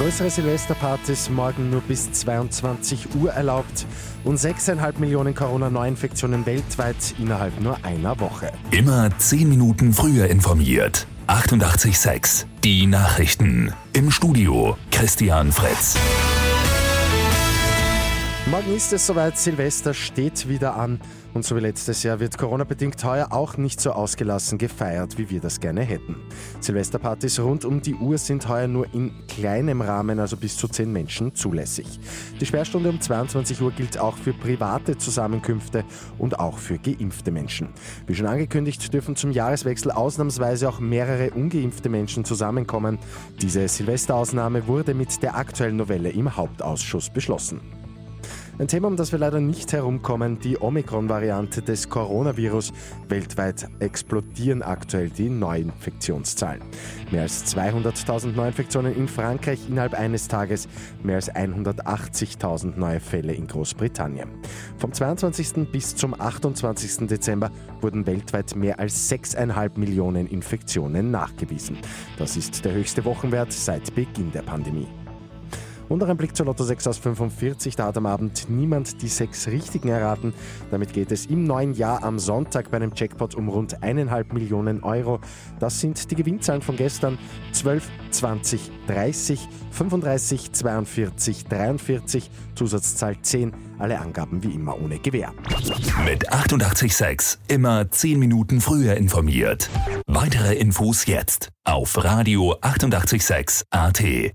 Größere Silvesterpartys morgen nur bis 22 Uhr erlaubt und 6,5 Millionen Corona-Neuinfektionen weltweit innerhalb nur einer Woche. Immer 10 Minuten früher informiert. 88,6. Die Nachrichten. Im Studio Christian Fritz. Morgen ist es soweit, Silvester steht wieder an und so wie letztes Jahr wird Corona-bedingt heuer auch nicht so ausgelassen gefeiert, wie wir das gerne hätten. Silvesterpartys rund um die Uhr sind heuer nur in kleinem Rahmen, also bis zu 10 Menschen, zulässig. Die Sperrstunde um 22 Uhr gilt auch für private Zusammenkünfte und auch für geimpfte Menschen. Wie schon angekündigt, dürfen zum Jahreswechsel ausnahmsweise auch mehrere ungeimpfte Menschen zusammenkommen. Diese Silvesterausnahme wurde mit der aktuellen Novelle im Hauptausschuss beschlossen. Ein Thema, um das wir leider nicht herumkommen, die Omikron-Variante des Coronavirus. Weltweit explodieren aktuell die Neuinfektionszahlen. Mehr als 200.000 Neuinfektionen in Frankreich innerhalb eines Tages, mehr als 180.000 neue Fälle in Großbritannien. Vom 22. bis zum 28. Dezember wurden weltweit mehr als 6,5 Millionen Infektionen nachgewiesen. Das ist der höchste Wochenwert seit Beginn der Pandemie. Und noch ein Blick zur Lotto 6 aus 45. Da hat am Abend niemand die sechs Richtigen erraten. Damit geht es im neuen Jahr am Sonntag bei einem Jackpot um rund 1,5 Millionen Euro. Das sind die Gewinnzahlen von gestern 12, 20, 30, 35, 42, 43, Zusatzzahl 10. Alle Angaben wie immer ohne Gewähr. Mit 886 immer 10 Minuten früher informiert. Weitere Infos jetzt auf Radio 886 AT.